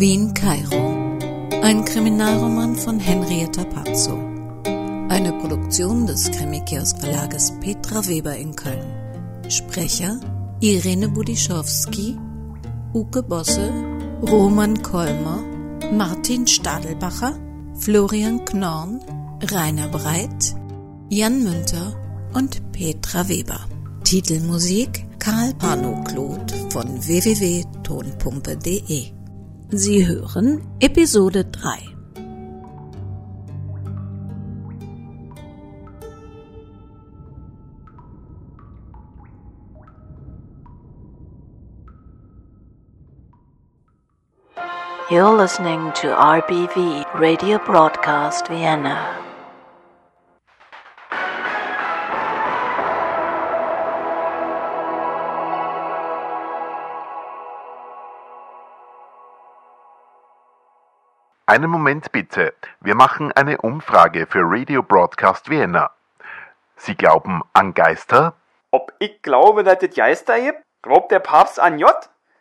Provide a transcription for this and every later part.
Wien Kairo. Ein Kriminalroman von Henrietta Pazzo. Eine Produktion des Krimikiosk Verlages Petra Weber in Köln. Sprecher Irene Budischowski, Uke Bosse, Roman Kolmer, Martin Stadelbacher, Florian Knorn, Rainer Breit, Jan Münter und Petra Weber. Titelmusik Karl Pano-Kloth von www.tonpumpe.de. Sie hören Episode 3. You're listening to RBV Radio Broadcast Vienna. Einen Moment bitte. Wir machen eine Umfrage für Radio Broadcast Vienna. Sie glauben an Geister? Ob ich glaube, dass es Geister gibt? Glaubt der Papst an J?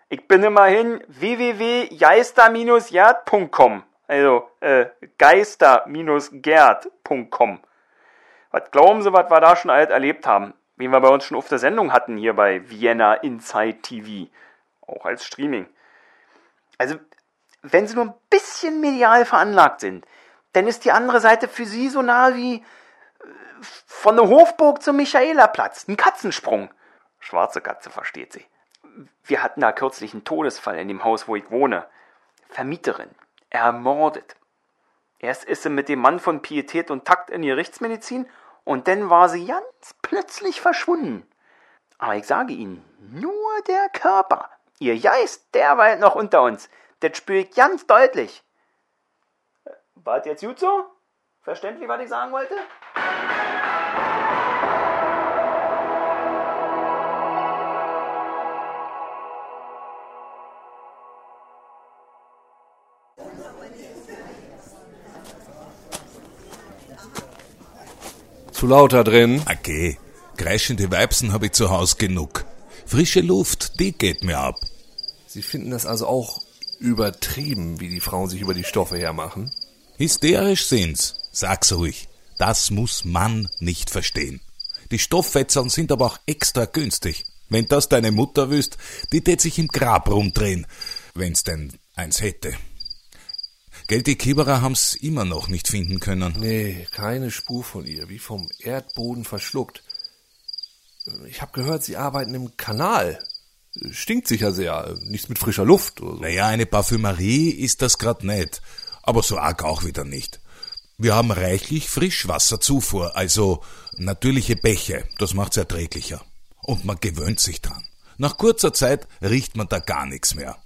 Ich bin immerhin www.geister-gerd.com. Also, äh, geister-gerd.com. Was glauben Sie, was wir da schon alt erlebt haben? Wen wir bei uns schon auf der Sendung hatten hier bei Vienna Inside TV. Auch als Streaming. Also, wenn sie nur ein bisschen medial veranlagt sind, dann ist die andere Seite für sie so nah wie äh, von der Hofburg zum Michaelerplatz. Ein Katzensprung. Schwarze Katze, versteht sie. Wir hatten da kürzlich einen Todesfall in dem Haus, wo ich wohne. Vermieterin. Ermordet. Erst ist sie mit dem Mann von Pietät und Takt in die Rechtsmedizin und dann war sie ganz plötzlich verschwunden. Aber ich sage Ihnen, nur der Körper, ihr Geist, der weilt noch unter uns. Das spüre ich ganz deutlich. War das jetzt gut so? Verständlich, was ich sagen wollte? Zu lauter drin. Okay, kreischende Weibsen habe ich zu Haus genug. Frische Luft, die geht mir ab. Sie finden das also auch übertrieben, wie die Frauen sich über die Stoffe hermachen? Hysterisch sind's. Sag's ruhig. Das muss man nicht verstehen. Die Stofffetzeln sind aber auch extra günstig. Wenn das deine Mutter wüsst, die tät sich im Grab rumdrehen, wenn's denn eins hätte. Gell, die Kieberer haben's immer noch nicht finden können. Nee, keine Spur von ihr, wie vom Erdboden verschluckt. Ich hab gehört, sie arbeiten im Kanal. Stinkt sicher sehr, nichts mit frischer Luft so. Naja, eine Parfümerie ist das grad nicht, aber so arg auch wieder nicht. Wir haben reichlich Frischwasserzufuhr, also natürliche Bäche, das macht's erträglicher. Und man gewöhnt sich dran. Nach kurzer Zeit riecht man da gar nichts mehr.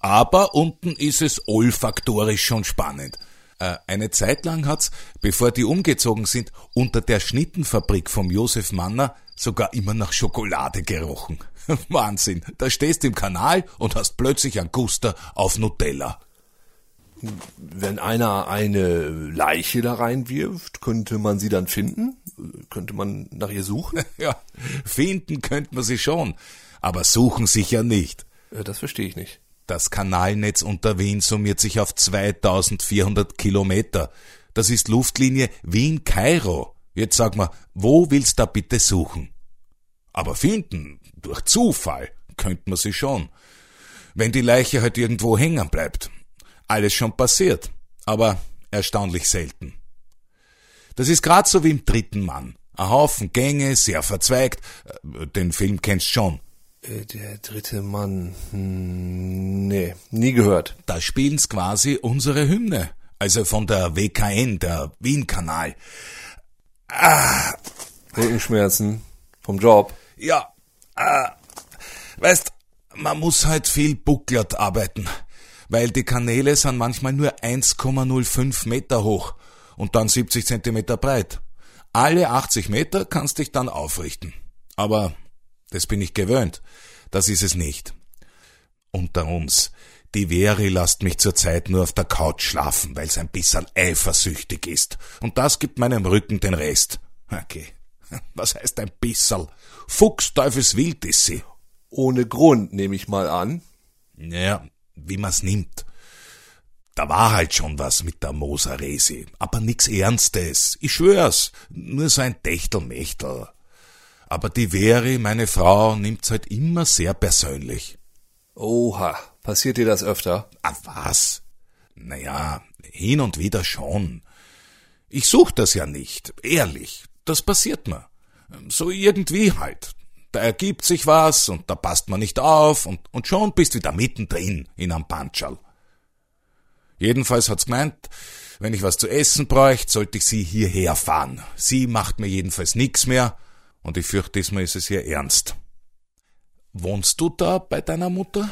Aber unten ist es olfaktorisch schon spannend. Äh, eine Zeit lang hat's, bevor die umgezogen sind, unter der Schnittenfabrik vom Josef Manner sogar immer nach Schokolade gerochen. Wahnsinn. Da stehst du im Kanal und hast plötzlich ein Guster auf Nutella. Wenn einer eine Leiche da reinwirft, könnte man sie dann finden? Könnte man nach ihr suchen? Ja, finden könnte man sie schon, aber suchen sicher nicht. Äh, Das verstehe ich nicht. Das Kanalnetz unter Wien summiert sich auf 2400 Kilometer. Das ist Luftlinie Wien-Kairo. Jetzt sag mal, wo willst du da bitte suchen? Aber finden, durch Zufall, könnte man sie schon. Wenn die Leiche halt irgendwo hängen bleibt. Alles schon passiert, aber erstaunlich selten. Das ist grad so wie im dritten Mann. Ein Haufen Gänge, sehr verzweigt. Äh, Den Film kennst schon. Äh, Der dritte Mann. Hm, nee, nie gehört. Da spielen's quasi unsere Hymne. Also von der WKN, der Wien-Kanal. Rückenschmerzen vom Job. Ja, äh, weißt, man muss halt viel bucklert arbeiten, weil die Kanäle sind manchmal nur 1,05 Meter hoch und dann 70 Zentimeter breit. Alle 80 Meter kannst dich dann aufrichten. Aber das bin ich gewöhnt. Das ist es nicht. Unter uns. Die Veri lasst mich zurzeit nur auf der Couch schlafen, weil's ein bisschen eifersüchtig ist. Und das gibt meinem Rücken den Rest. Okay. Was heißt ein bisserl? Fuchsteufelswild ist sie. Ohne Grund, nehme ich mal an. Naja, wie man's nimmt. Da war halt schon was mit der Moser Resi, aber nix Ernstes. Ich schwör's, nur so ein Techtelmechtel. Aber die Veri, meine Frau, nimmt's halt immer sehr persönlich. Oha, passiert dir das öfter? Ah, was? Naja, hin und wieder schon. Ich such das ja nicht, ehrlich. Das passiert mir. So irgendwie halt. Da ergibt sich was und da passt man nicht auf und, und schon bist wieder mittendrin in einem Panschal. Jedenfalls hat's gemeint, wenn ich was zu essen bräuchte, sollte ich sie hierher fahren. Sie macht mir jedenfalls nix mehr und ich fürchte, diesmal ist es ihr ernst. Wohnst du da bei deiner Mutter?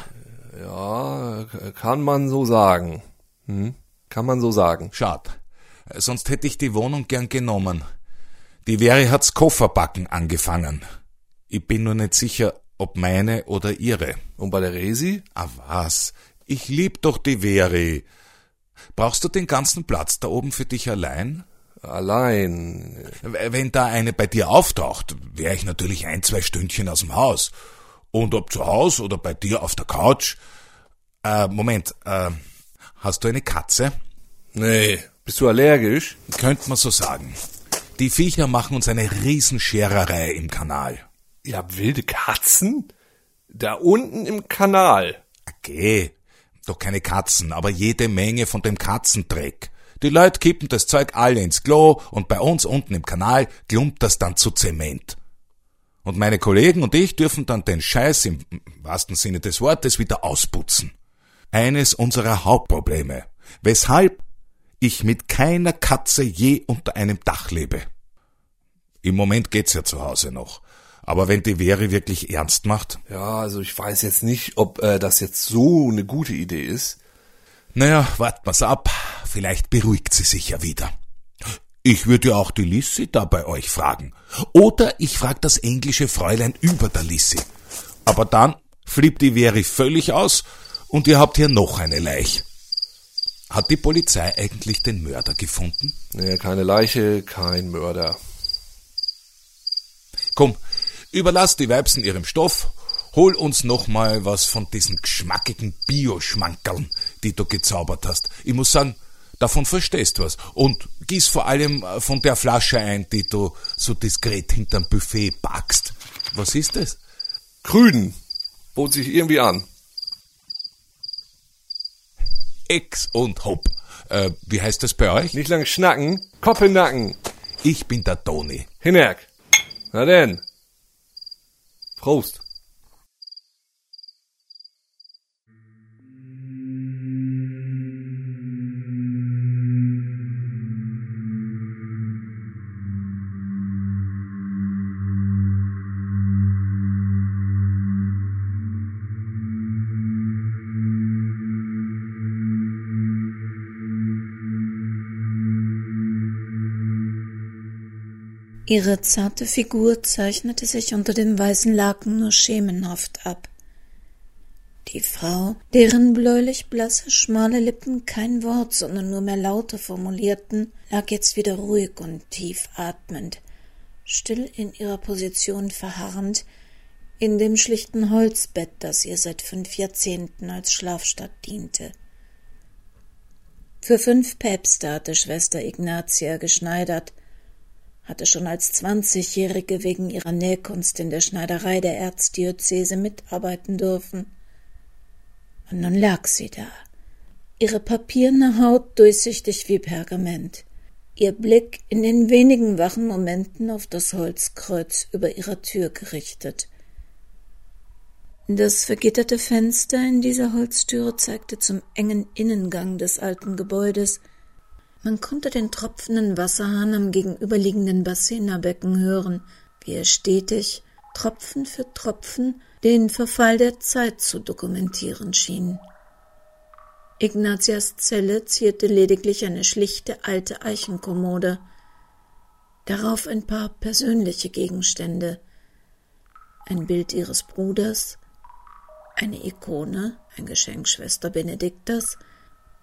Ja, kann man so sagen. Hm? Kann man so sagen. Schad. Sonst hätte ich die Wohnung gern genommen. Die Veri hat's Kofferbacken angefangen. Ich bin nur nicht sicher, ob meine oder ihre. Und bei der Resi? Ah was? Ich lieb doch die Veri. Brauchst du den ganzen Platz da oben für dich allein? Allein. Wenn da eine bei dir auftaucht, wäre ich natürlich ein, zwei Stündchen aus dem Haus. Und ob zu Haus oder bei dir auf der Couch. Äh, Moment, äh, hast du eine Katze? Nee. Bist du allergisch? Könnte man so sagen. Die Viecher machen uns eine Riesenschererei im Kanal. Ihr habt wilde Katzen? Da unten im Kanal. Okay, doch keine Katzen, aber jede Menge von dem Katzendreck. Die Leute kippen das Zeug alle ins Klo und bei uns unten im Kanal klumpt das dann zu Zement. Und meine Kollegen und ich dürfen dann den Scheiß im wahrsten Sinne des Wortes wieder ausputzen. Eines unserer Hauptprobleme, weshalb ich mit keiner Katze je unter einem Dach lebe. Im Moment geht's ja zu Hause noch. Aber wenn die Veri wirklich ernst macht? Ja, also ich weiß jetzt nicht, ob äh, das jetzt so eine gute Idee ist. Naja, wart mal's ab. Vielleicht beruhigt sie sich ja wieder. Ich würde ja auch die Lissy da bei euch fragen. Oder ich frag das englische Fräulein über der Lissy. Aber dann flippt die Veri völlig aus und ihr habt hier noch eine Leich. Hat die Polizei eigentlich den Mörder gefunden? Nee, keine Leiche, kein Mörder. Komm, überlass die Weibsen ihrem Stoff, hol uns noch mal was von diesen geschmackigen Bioschmankerln, die du gezaubert hast. Ich muss sagen, davon verstehst du was. Und gieß vor allem äh, von der Flasche ein, die du so diskret hinterm Buffet backst. Was ist das? Grüden. Bot sich irgendwie an. Ex und Hopp. Äh, wie heißt das bei euch? Nicht lang schnacken, Kopf in Nacken. Ich bin der Toni. Hinerk. Na denn. Prost. Ihre zarte Figur zeichnete sich unter dem weißen Laken nur schemenhaft ab. Die Frau, deren bläulich blasse, schmale Lippen kein Wort, sondern nur mehr Laute formulierten, lag jetzt wieder ruhig und tief atmend, still in ihrer Position verharrend, in dem schlichten Holzbett, das ihr seit fünf Jahrzehnten als Schlafstatt diente. Für fünf Päpste hatte Schwester Ignatia geschneidert, hatte schon als Zwanzigjährige wegen ihrer Nähkunst in der Schneiderei der Erzdiözese mitarbeiten dürfen. Und nun lag sie da, ihre papierne Haut durchsichtig wie Pergament, ihr Blick in den wenigen wachen Momenten auf das Holzkreuz über ihrer Tür gerichtet. Das vergitterte Fenster in dieser Holztüre zeigte zum engen Innengang des alten Gebäudes, man konnte den tropfenden Wasserhahn am gegenüberliegenden Bassenerbecken hören, wie er stetig, Tropfen für Tropfen, den Verfall der Zeit zu dokumentieren schien. Ignatias Zelle zierte lediglich eine schlichte alte Eichenkommode, darauf ein paar persönliche Gegenstände, ein Bild ihres Bruders, eine Ikone, ein Geschenk Schwester Benediktas,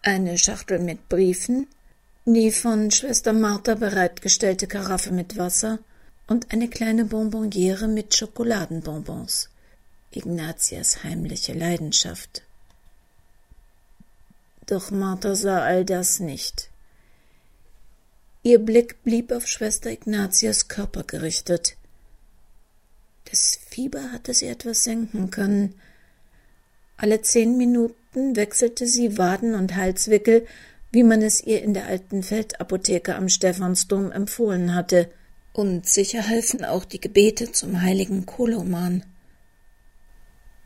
eine Schachtel mit Briefen, die von Schwester Martha bereitgestellte Karaffe mit Wasser und eine kleine Bonbonniere mit Schokoladenbonbons. Ignatias heimliche Leidenschaft. Doch Martha sah all das nicht. Ihr Blick blieb auf Schwester Ignatias Körper gerichtet. Das Fieber hatte sie etwas senken können. Alle zehn Minuten wechselte sie Waden und Halswickel, wie man es ihr in der alten Feldapotheke am Stephansdom empfohlen hatte, und sicher halfen auch die Gebete zum heiligen Koloman.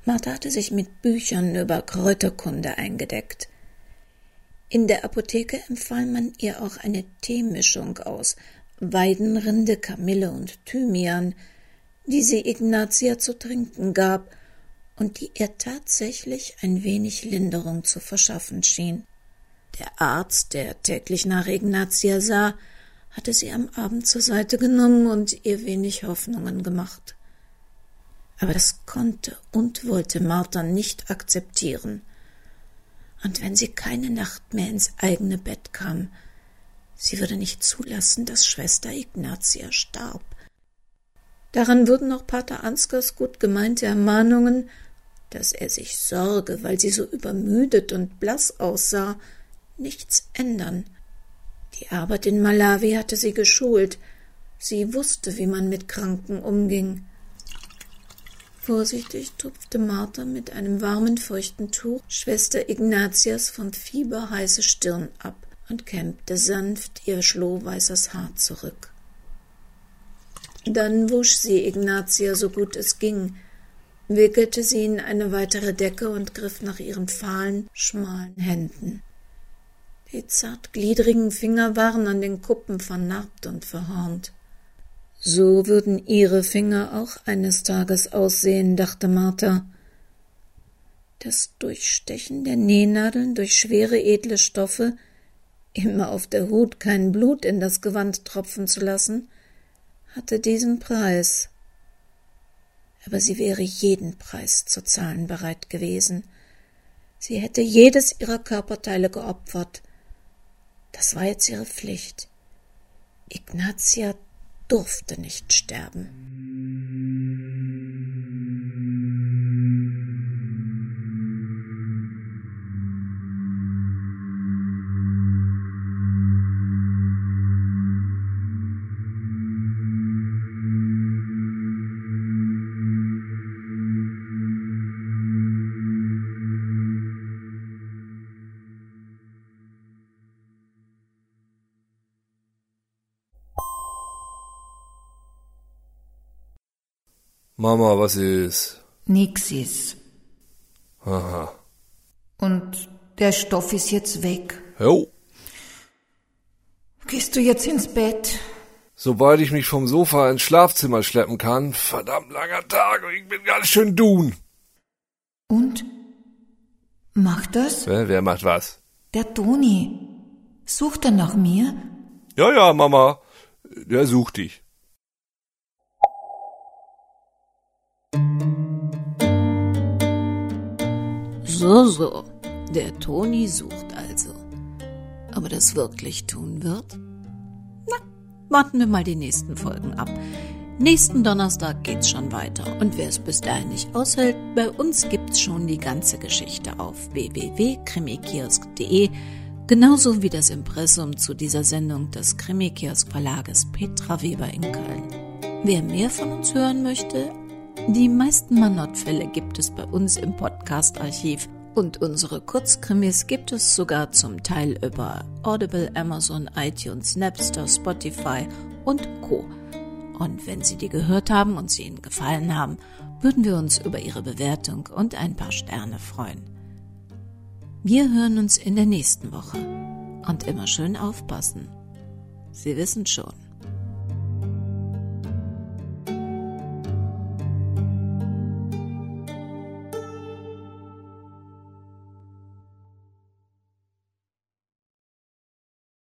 Martha hatte sich mit Büchern über Kräuterkunde eingedeckt. In der Apotheke empfahl man ihr auch eine Teemischung aus Weidenrinde, Kamille und Thymian, die sie Ignatia zu trinken gab und die ihr tatsächlich ein wenig Linderung zu verschaffen schien. Der Arzt, der täglich nach Ignatia sah, hatte sie am Abend zur Seite genommen und ihr wenig Hoffnungen gemacht. Aber das konnte und wollte Martha nicht akzeptieren. Und wenn sie keine Nacht mehr ins eigene Bett kam, sie würde nicht zulassen, dass Schwester Ignatia starb. Daran würden auch Pater Ansgers gut gemeinte Ermahnungen, dass er sich sorge, weil sie so übermüdet und blass aussah, nichts ändern. Die Arbeit in Malawi hatte sie geschult. Sie wusste, wie man mit Kranken umging. Vorsichtig tupfte Martha mit einem warmen, feuchten Tuch Schwester Ignatias von Fieber heiße Stirn ab und kämmte sanft ihr schlohweißes Haar zurück. Dann wusch sie Ignatia so gut es ging, wickelte sie in eine weitere Decke und griff nach ihren fahlen, schmalen Händen. Die zartgliedrigen Finger waren an den Kuppen vernarbt und verhornt. So würden ihre Finger auch eines Tages aussehen, dachte Martha. Das Durchstechen der Nähnadeln durch schwere edle Stoffe, immer auf der Hut kein Blut in das Gewand tropfen zu lassen, hatte diesen Preis. Aber sie wäre jeden Preis zu zahlen bereit gewesen. Sie hätte jedes ihrer Körperteile geopfert. Das war jetzt ihre Pflicht. Ignatia durfte nicht sterben. Mama, was ist? Nix ist. Aha. Und der Stoff ist jetzt weg. Jo. Gehst du jetzt ins Bett? Sobald ich mich vom Sofa ins Schlafzimmer schleppen kann, verdammt langer Tag und ich bin ganz schön dun. Und? Macht das? Wer, wer macht was? Der Toni. Sucht er nach mir? Ja, ja, Mama. Der sucht dich. So, so. Der Toni sucht also. Aber das wirklich tun wird? Na, warten wir mal die nächsten Folgen ab. Nächsten Donnerstag geht's schon weiter. Und wer es bis dahin nicht aushält, bei uns gibt's schon die ganze Geschichte auf www.krimikiosk.de, genauso wie das Impressum zu dieser Sendung des Krimikiosk Verlages Petra Weber in Köln. Wer mehr von uns hören möchte, die meisten Manott-Fälle gibt es bei uns im Podcast-Archiv und unsere Kurzkrimis gibt es sogar zum Teil über Audible, Amazon, iTunes, Napster, Spotify und Co. Und wenn Sie die gehört haben und sie Ihnen gefallen haben, würden wir uns über Ihre Bewertung und ein paar Sterne freuen. Wir hören uns in der nächsten Woche. Und immer schön aufpassen. Sie wissen schon.